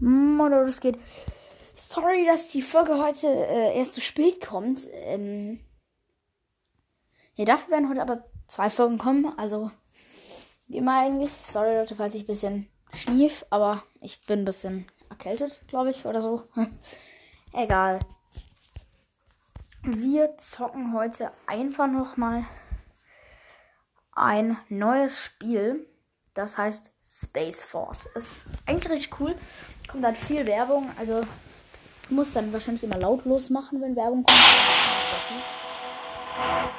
Moin, es geht. Sorry, dass die Folge heute äh, erst zu spät kommt. Ähm, ja, dafür werden heute aber zwei Folgen kommen. Also, wie immer eigentlich. Sorry, Leute, falls ich ein bisschen schnief, aber ich bin ein bisschen erkältet, glaube ich, oder so. Egal. Wir zocken heute einfach nochmal ein neues Spiel. Das heißt Space Force. Ist eigentlich richtig cool. Kommt halt viel Werbung. Also ich muss dann wahrscheinlich immer lautlos machen, wenn Werbung kommt. Ich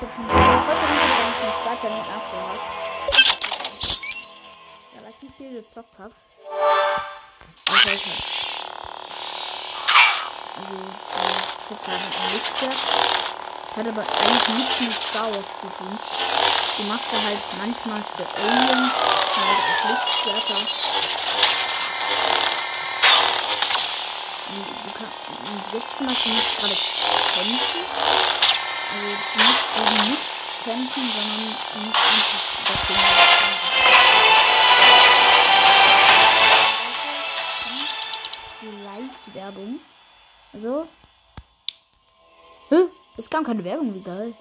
hab schon heute schon zwei Planeten abgehakt. Relativ viel gezockt habe. Also, ich also ich hab's halt Lichtschwert. Hat aber eigentlich nichts mit Star Wars zu tun. Du machst da halt manchmal für Aliens halt auch Lichtschwerter. Du jetzt zum Beispiel nicht gerade kämpfen. Also du musst eben nichts kämpfen, sondern du musst einfach das Ding Gleich Werbung. Also. Hä? Es kam keine Werbung, wie geil.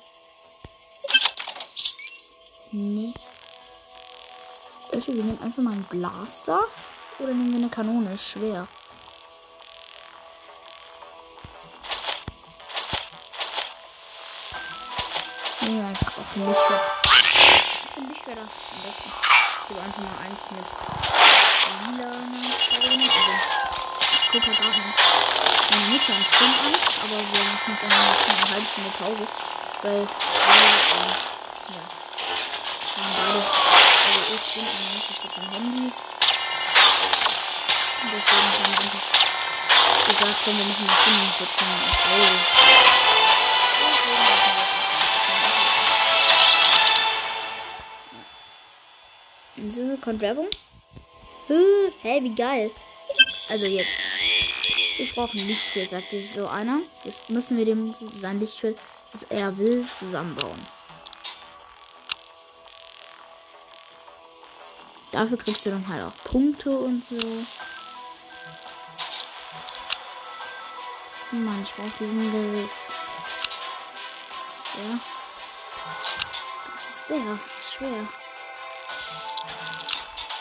Nee. Also, wir nehmen einfach mal einen Blaster. Oder nehmen wir eine Kanone? Schwer. Auch ein Lichtschwert. Was ist ein Lichtschwert am besten? Ich habe einfach mal eins mit lila Farbe Also, ich gucke halt gerade meine Mutter einen Film an, aber wir machen jetzt einfach mal eine halbe Stunde Pause. Weil, weil ähm, ja, wir haben beide, also ich bin meine Mutter kurz am Handy. Und deswegen haben wir einfach gesagt, komm, wir machen mal 45 Minuten Pause. Kommt Werbung. Hä, hey, wie geil. Also jetzt. Ich brauche ein Lichtschwert, sagt jetzt so einer. Jetzt müssen wir dem sein Lichtschwert, das er will, zusammenbauen. Dafür kriegst du dann halt auch Punkte und so. Mann, ich brauche diesen Griff. Was ist der? Was ist der? Das ist schwer.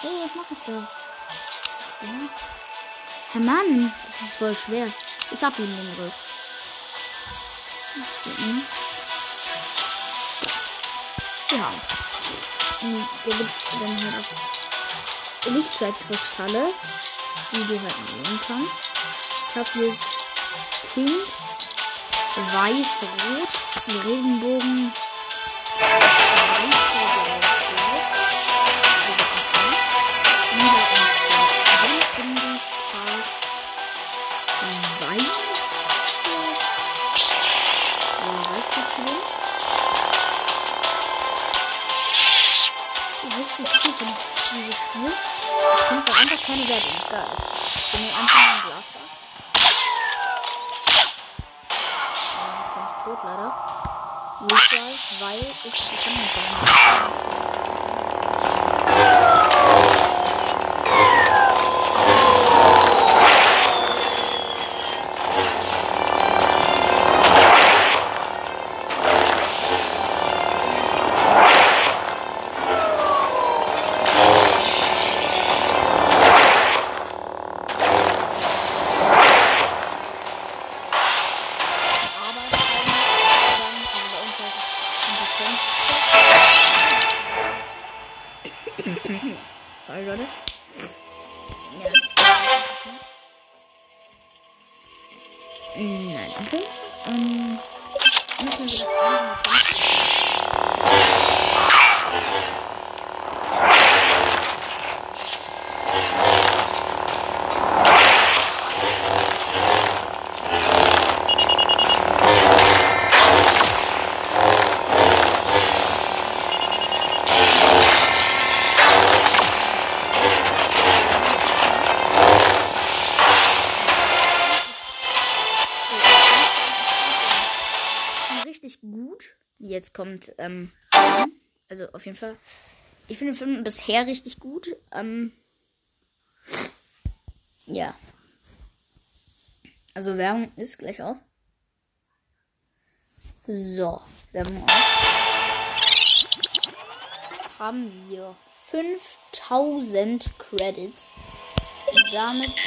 Hey, was mache ich da? Was ist der? Herr Mann, das ist voll schwer. Ich hab ihn den Griff. Was geht denn? Wir haben's. Hier gibt's dann halt auch Lichtschwertkristalle, die du halt nehmen kannst. Ich habe jetzt pink, weiß, rot, Regenbogen, keine Werbung. Geil. Ich nehme einfach einen Blaster. Ja, jetzt bin ich tot, leider. Recall, weil ich die Kinder müssen wir richtig Kommt, ähm, also auf jeden Fall. Ich finde den Film bisher richtig gut. Ähm, ja, Also Werbung ist gleich aus. So, Werbung aus. Jetzt haben wir 5000 Credits. damit.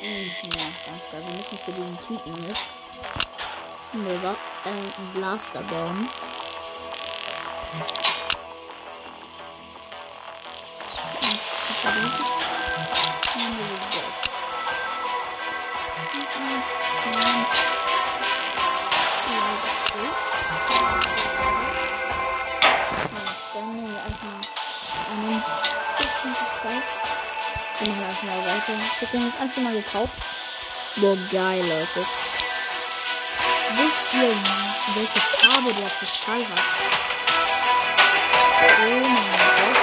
Hm, ja, ganz geil. Wir müssen für diesen Typen jetzt Mega, äh, einen Blaster bauen. Dann nehmen wir einfach einen Pistol. Wir einfach mal weiter. Ich habe den jetzt einfach mal gekauft. Boah, geil, Leute. Ihr, welche Farbe der Kristall hat? Oh mein Gott.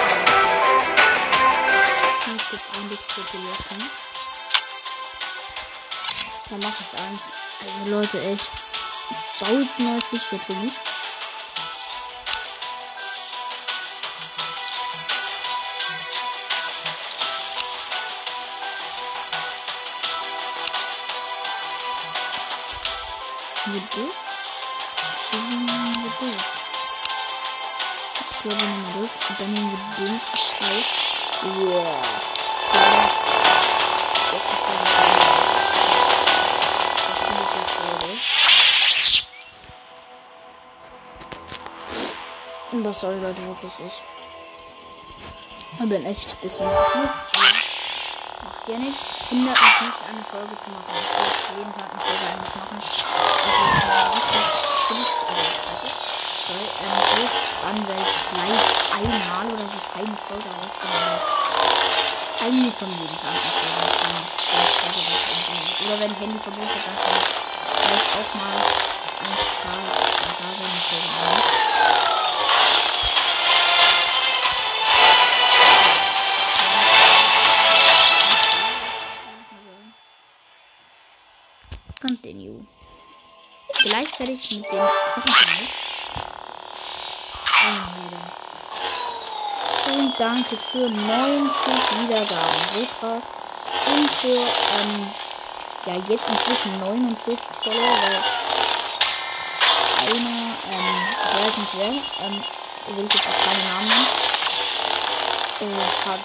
Ich muss jetzt ein bisschen löschen. Dann mache ich eins. Also Leute, echt. Jetzt ein neues Lichtschwert für mich. Mit das? Dann nehmen wir das. Ich glaube, wir nehmen das. Und dann nehmen wir den jetzt Freude. Und das soll Leute wirklich ich. Ich bin echt ein bisschen ja nichts. Hindert mich nicht, eine Folge zu machen. Ich will jeden Tag eine Folge eigentlich machen. Eigentlich von jedem Tag. Oder wenn Handy verbunden wird, dann vielleicht auch mal ein Tag, ein Tag eine Folge machen. Continue. Gleichzeitig mit dem. Und danke für 90 Wiedergaben. So krass. Und für, ähm, ja, jetzt inzwischen 49 Follower, weil einer, ähm, ich weiß nicht wer, ähm, will ich jetzt auch keinen Namen nennen, äh, hat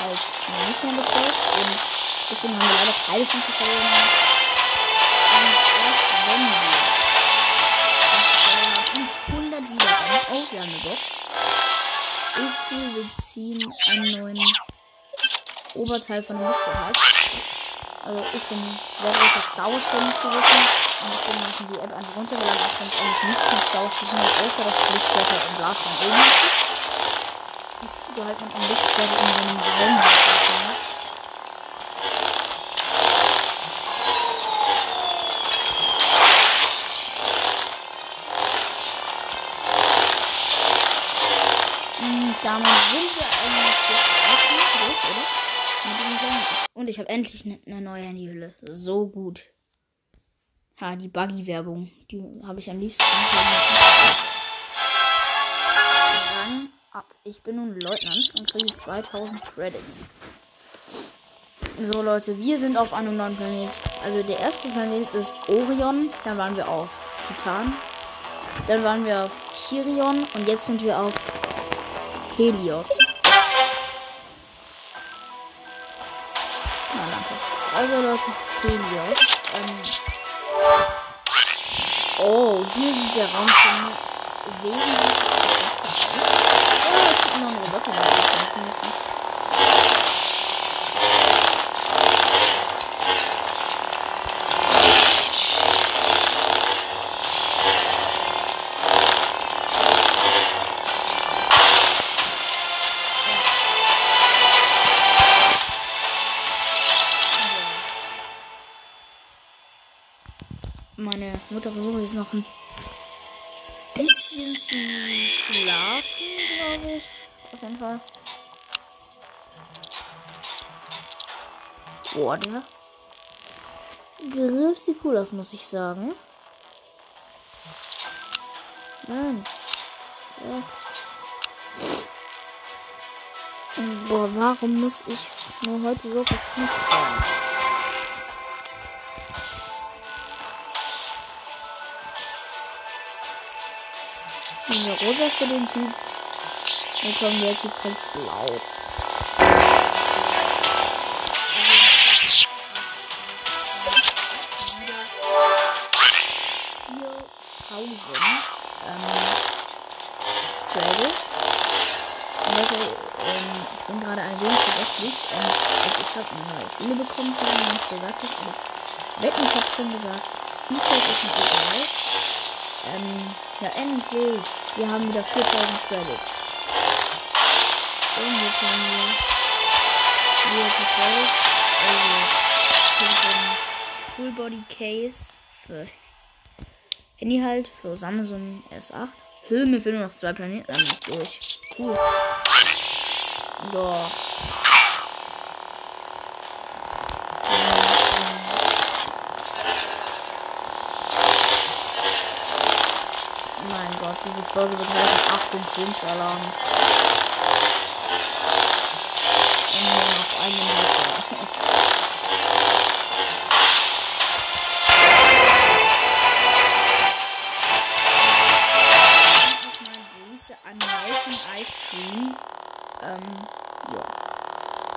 halt nicht mehr gefolgt und deswegen haben wir leider keine 50 Follower Box. Okay, wir ziehen einen neuen Oberteil von dem Lichtschwert. Also ich bin sehr großer Star Wars Fan zu wissen. Und deswegen habe ich die App einfach runtergeladen. Ich kann eigentlich nichts mit Star Wars tun, außer das Lichtschwert im Glas von oben. Du halt mit einem Lichtschwert in so einem Raum ich habe endlich eine ne neue Handyhülle. So gut. Ha, die Buggy-Werbung. Die habe ich am liebsten. Rang ab. Ich bin nun Leutnant und kriege 2000 Credits. So Leute, wir sind auf einem neuen Planet. Also der erste Planet ist Orion. Dann waren wir auf Titan. Dann waren wir auf Chirion. Und jetzt sind wir auf Helios. Also Leute, Helios. Ähm oh, hier sieht der Raum schon wesentlich besser aus. Oh, es gibt noch einen Roboter, den wir kämpfen müssen. Meine Mutter versucht jetzt noch ein bisschen zu schlafen, glaube ich. Auf jeden Fall. Boah, der Griff sieht cool aus, muss ich sagen. Nein. Zack. Boah, warum muss ich nur heute so verflucht sein? Rosa für den Typ. Dann kommen der Typ kriegt blau. 1000 ähm. Und Leute, ähm, ich. Ähm, also ich habe eine neue Spiele bekommen, wie ich nicht gesagt habe. Aber wetten, ich habe schon gesagt. E-Set ist mir egal. Ähm, ja, endlich. Wir haben wieder 4000 Credits. Und jetzt haben wir wieder die Credits. Also, hier Full Body Case für Handy halt für Samsung S8. Höhe, mir fehlen noch zwei Planeten, dann nicht durch. Cool. Ja. Mein Gott, diese Folge wird heißen 8 und 5 Alarm. Und nur noch eine Minute. an Melton Ice Cream. Ähm, ja.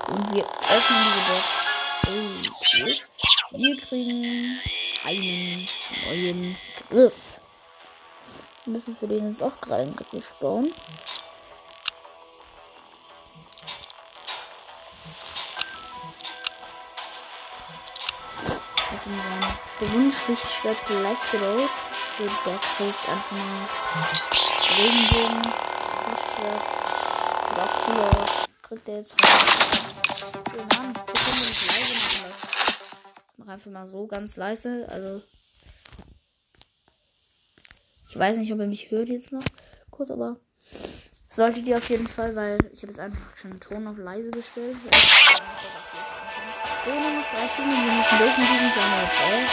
Und wir öffnen diese Box. Oh. Wir kriegen für den jetzt auch gerade bauen. Ich habe ihm sein Grundschlichtschwert gleich gebaut. Und der kriegt einfach mal Regenbogen. Lichtschwert. Sieht auch cool aus. Kriegt der jetzt rein. Oh Mann, wir können nicht leise machen. Mach einfach mal so ganz leise. Also. Weiß nicht, ob ihr mich hört jetzt noch. Kurz, aber. Solltet ihr auf jeden Fall, weil ich habe jetzt einfach schon den Ton auf leise gestellt. Ja, nur noch drei Stunden, wir müssen durch mit diesem Planet. Geil.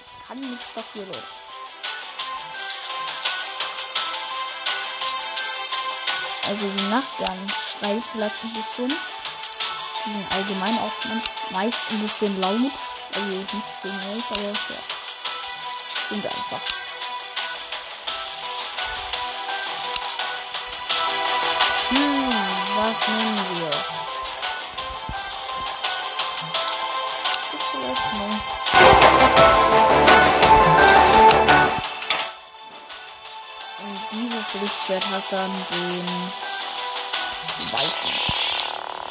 Ich kann nichts dafür, Leute. Also die Nachbarn schreien vielleicht ein bisschen. Die sind allgemein auch meist ein bisschen laut. Also nichts gegen euch, aber ja. Stimmt einfach. Hm, was nehmen wir? Und dieses Lichtschwert hat dann den weißen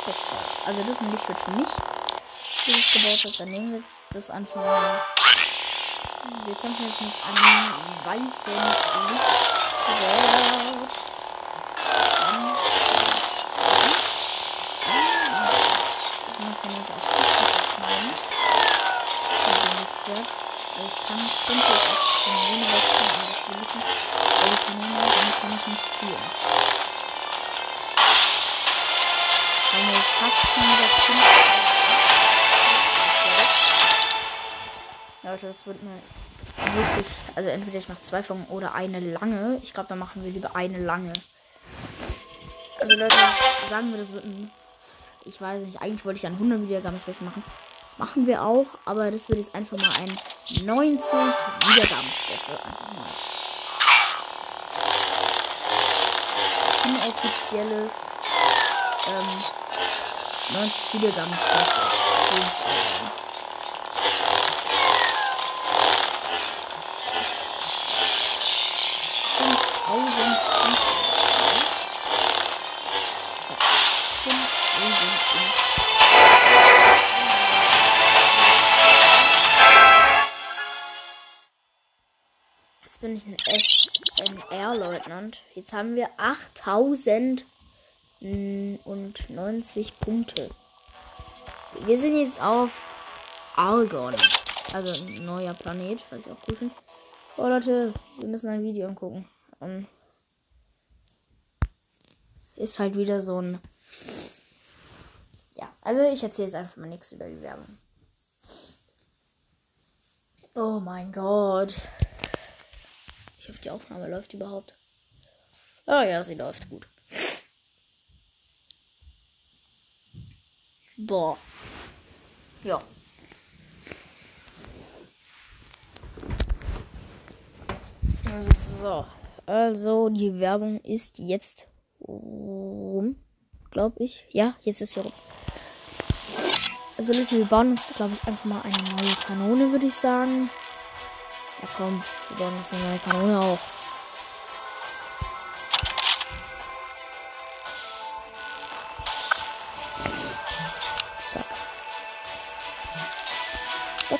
Kristall. Also das ist ein Lichtschwert für mich. Wie ich gebaut habe, dann nehmen wir das einfach mal. Wir kämpfen jetzt mit einem weißen Lichtschwert. Leute, das wird mir wirklich, also entweder ich mache zwei Folgen oder eine lange. Ich glaube, dann machen wir lieber eine lange. Also Leute, sagen wir, das wird ein, ich weiß nicht, eigentlich wollte ich ein 100 Wiedergaben Special machen. Machen wir auch, aber das wird jetzt einfach mal ein 90 Wiedergaben Special. Einfach mal. Inoffizielles ähm, 90 Wiedergaben Special. Bin SNR-Leutnant. Jetzt haben wir 8090 Punkte. Wir sind jetzt auf Argon. Also ein neuer Planet, was ich auch cool finde. Oh Leute, wir müssen ein Video angucken. Ähm, ist halt wieder so ein. Ja, also ich erzähle jetzt einfach mal nichts über die Werbung. Oh mein Gott. Ich hoffe, die Aufnahme läuft überhaupt. Oh ja, sie läuft gut. Boah. Ja. So, also die Werbung ist jetzt rum, glaube ich. Ja, jetzt ist sie rum. Also Leute, wir bauen uns, glaube ich, einfach mal eine neue Kanone, würde ich sagen. Ja komm, wir bauen uns eine neue Kanone auch. Zack. Zack.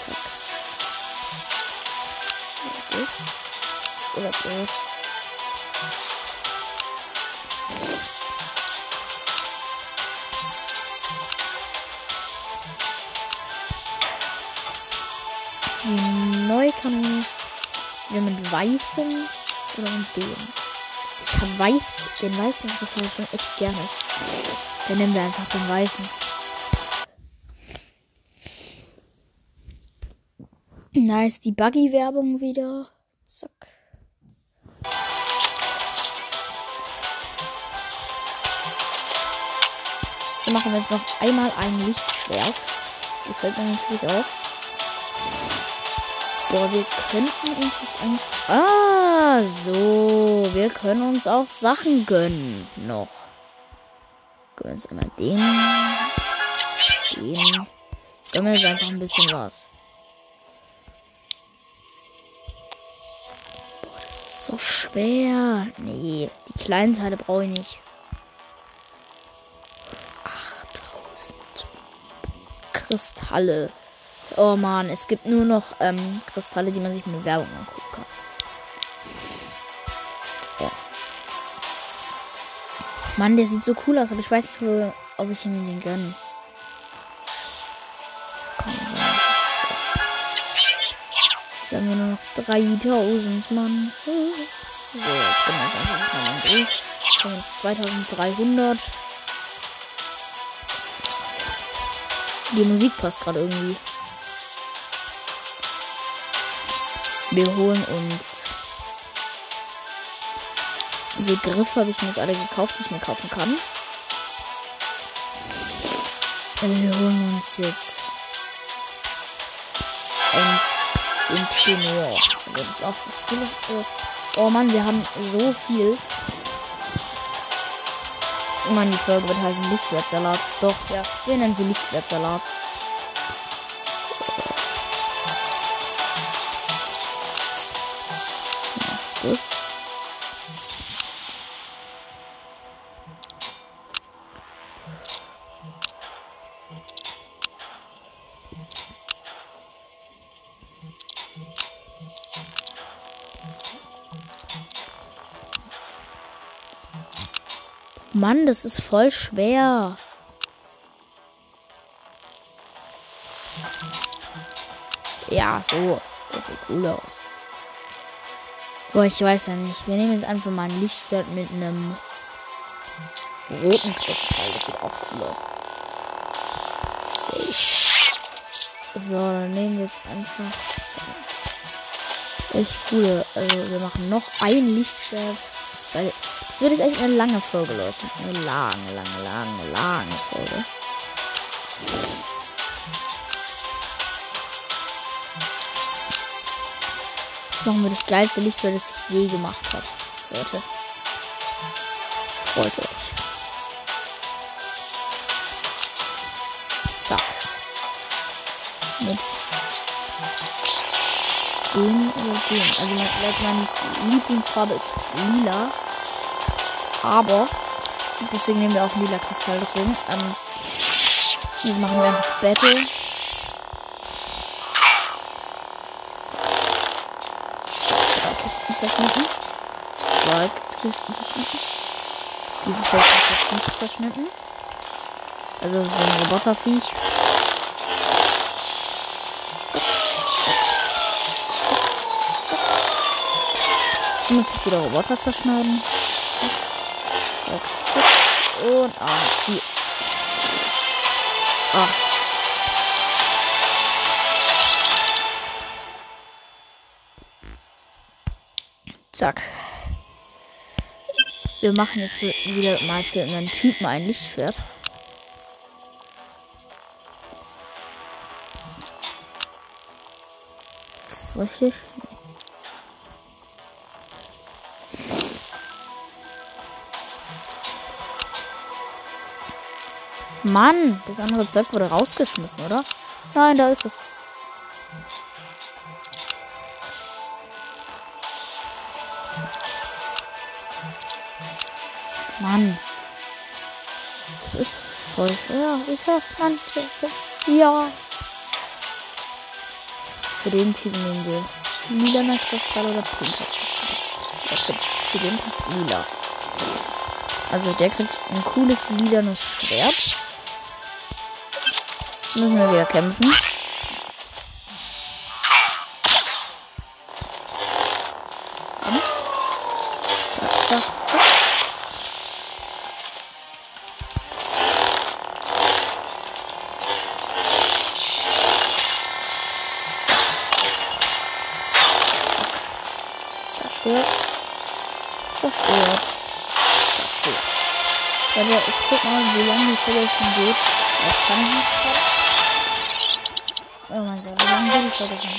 Zack. Das. Oder das. Weißem oder mit dem. Ich habe weiß, den weißen Kristall schon echt gerne. Dann nehmen wir einfach den weißen. Nice, die Buggy-Werbung wieder. Zack. Dann machen wir jetzt noch einmal ein Lichtschwert. Gefällt mir natürlich auch. Boah, wir könnten uns jetzt eigentlich. Ah, so. Wir können uns auch Sachen gönnen. Noch. Gönnen uns einmal den. Den. Gönnen wir einfach ein bisschen was. Boah, das ist so schwer. Nee, die kleinen Teile brauche ich nicht. 8000 Kristalle. Oh man, es gibt nur noch ähm, Kristalle, die man sich mit Werbung angucken kann. Ja. Mann, der sieht so cool aus, aber ich weiß nicht, ob ich ihm den gönne. Komm, Jetzt haben wir nur noch 3000, Mann. So, jetzt können wir jetzt einfach mal Brief. 2300. Die Musik passt gerade irgendwie. Wir holen uns. Diese Griffe habe ich mir jetzt alle gekauft, die ich mir kaufen kann. Also wir holen uns jetzt ein, den Tenor. Also das ist auch was Cooles. Oh Mann, wir haben so viel. Mann, die Folge wird heißen Lichtschwertsalat. Doch, ja. Wir nennen sie Lichtschwertsalat. Das. Mann, das ist voll schwer. Ja, so. Das sieht cool aus. Boah, ich weiß ja nicht. Wir nehmen jetzt einfach mal ein Lichtschwert mit einem roten Kristall. Das sieht auch cool aus. Safe. So, dann nehmen wir jetzt einfach. Echt coole. Also, wir machen noch ein Lichtschwert. Weil das wird jetzt echt eine lange Folge, Leute. Eine lange, lange, lange, lange Folge. Machen wir das geilste Lichtschwert, das ich je gemacht habe. Leute. Freut euch. Zack. Mit dem oder dem. Also Leute, meine Lieblingsfarbe ist lila. Aber deswegen nehmen wir auch lila Kristall. Deswegen. Ähm, diese machen wir einfach Battle. Zerschnitten. Zwei Kisten zerschnitten. Dieses Haus hat nicht zerschnitten. Also so ein Roboterviech. Jetzt muss ich wieder Roboter zerschneiden. Zack. Zack. Zack. Und ah, sie. Ah. Zack. Wir machen jetzt wieder mal für einen Typen ein Lichtschwert. Ist das richtig? Mann, das andere Zeug wurde rausgeschmissen, oder? Nein, da ist es. Mann. Das ist voll schwer. Ich hab manche. Ja. Für den Typ nehmen wir lilaner Kristall oder pinker Kristall. Zu dem passt lila. Also der kriegt ein cooles lilanes Schwert. Müssen wir wieder kämpfen. Schon geht. Das kann ich nicht. Oh mein Gott, wie lange geht die Folge schon?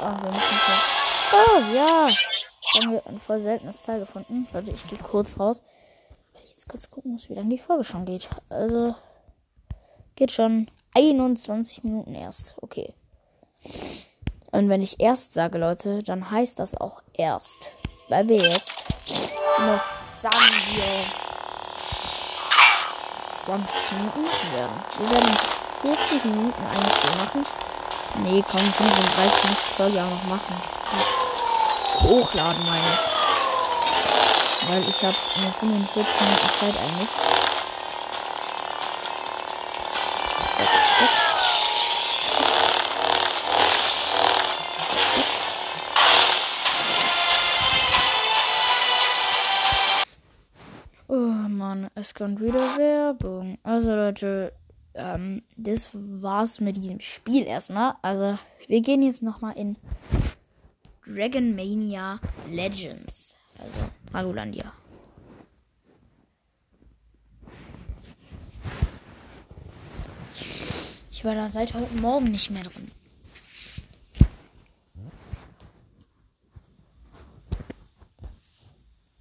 Oh, wir müssen kurz. Oh, ja. Jetzt haben wir ein voll seltenes Teil gefunden. Warte, ich gehe kurz raus. Weil ich jetzt kurz gucken muss, wie lange die Folge schon geht. Also, geht schon 21 Minuten erst. Okay. Und wenn ich erst sage, Leute, dann heißt das auch erst. Weil wir jetzt noch, sagen wir, 20 Minuten werden. Wir werden 40 Minuten eigentlich so machen. Nee, komm, 35 muss die Folge auch noch machen. Hochladen meine ich. Weil ich habe nur 45 Minuten Zeit eigentlich. Oh Mann, es kommt wieder Werbung. Also Leute, das war's mit diesem Spiel erstmal. Also wir gehen jetzt nochmal in Dragon Mania Legends. Also Dragolandia. Ich war da seit heute Morgen nicht mehr drin.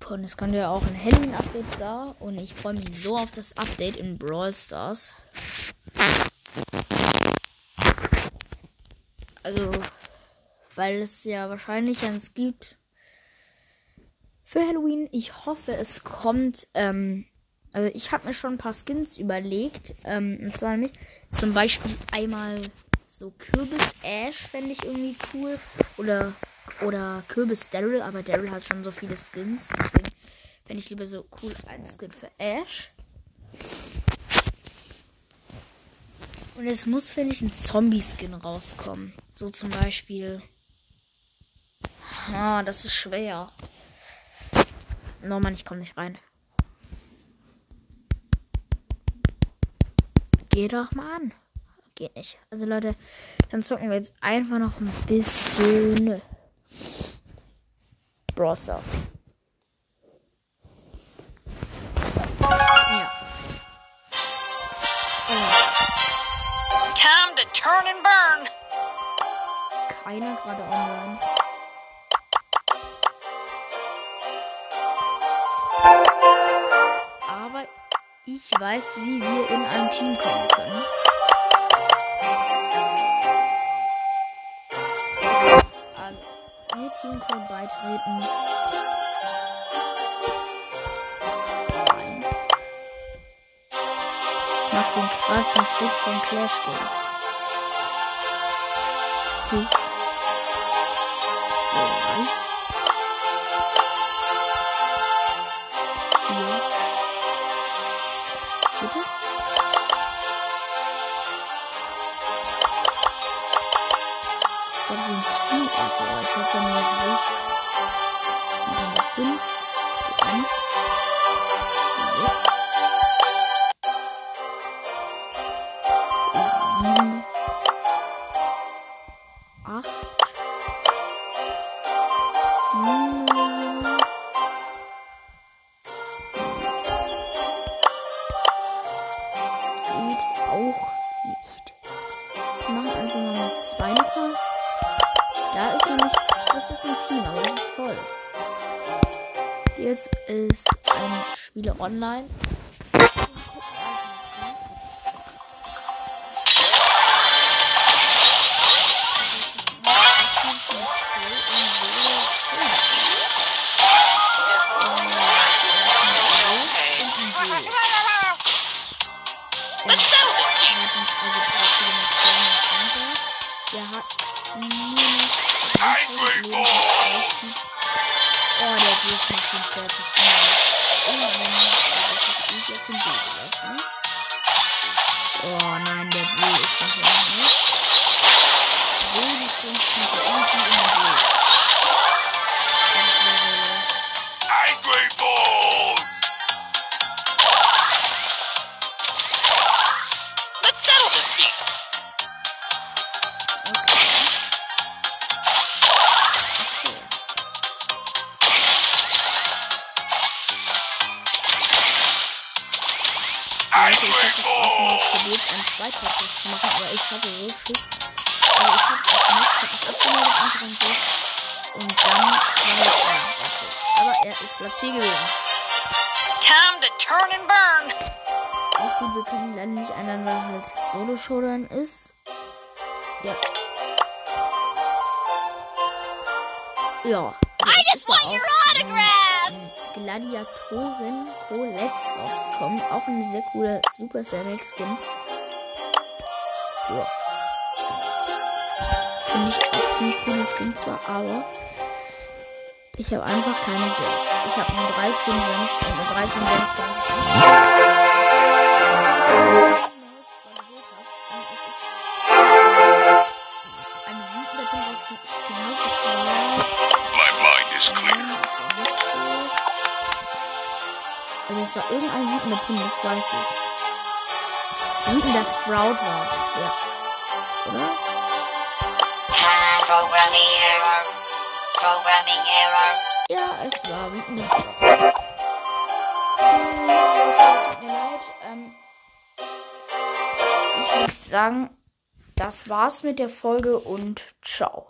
Und es kommt ja auch ein Halloween-Update da. Und ich freue mich so auf das Update in Brawl Stars. Also, weil es ja wahrscheinlich eins gibt für Halloween. Ich hoffe, es kommt. Ähm, also, ich habe mir schon ein paar Skins überlegt. Ähm, und zwar nämlich zum Beispiel einmal so Kürbis Ash fände ich irgendwie cool. Oder oder Kürbis Daryl, aber Daryl hat schon so viele Skins. Deswegen fände ich lieber so cool ein Skin für Ash. Und es muss, finde ich, ein Zombie-Skin rauskommen. So zum Beispiel. Ah, das ist schwer. No, Mann, ich komme nicht rein. Geh doch mal an. Geht nicht. Also Leute, dann zocken wir jetzt einfach noch ein bisschen. Brawl Stars. Ja. Time to turn and burn. Keiner gerade online. Ich weiß, wie wir in ein Team kommen können. Also, ihr Team kann beitreten. Eins. Ich mach den krassen Trick von Clash Games. Hm. auch nicht. Wir machen also Nummer 2 nochmal. Da ist nämlich, das ist ein Team, aber das ist voll. Jetzt ist ein Spieler online. Turn and burn. Auch gut, wir können leider nicht ändern, weil halt Solo-Showdown ist. Ja. Ja. Es ist ja auch, ähm, Gladiatorin Colette rausgekommen. Auch ein sehr cooler Supercell Max Skin. Ja. Finde ich auch ziemlich cooler Skin zwar, aber ich habe einfach keine Gems. Ich habe nur 13 Gems und mit 13 Gems kann ich nicht. Ich glaube, es war. My mind is clear. Nein, das war nicht so. Aber es war irgendein wütender Pin, das weiß ich. Wütender Sprout war es, ja. Oder? Programming error. Programming error. Ja, es war Sprout. Äh, tut mir leid. Ähm, ich würde sagen, das war's mit der Folge und ciao.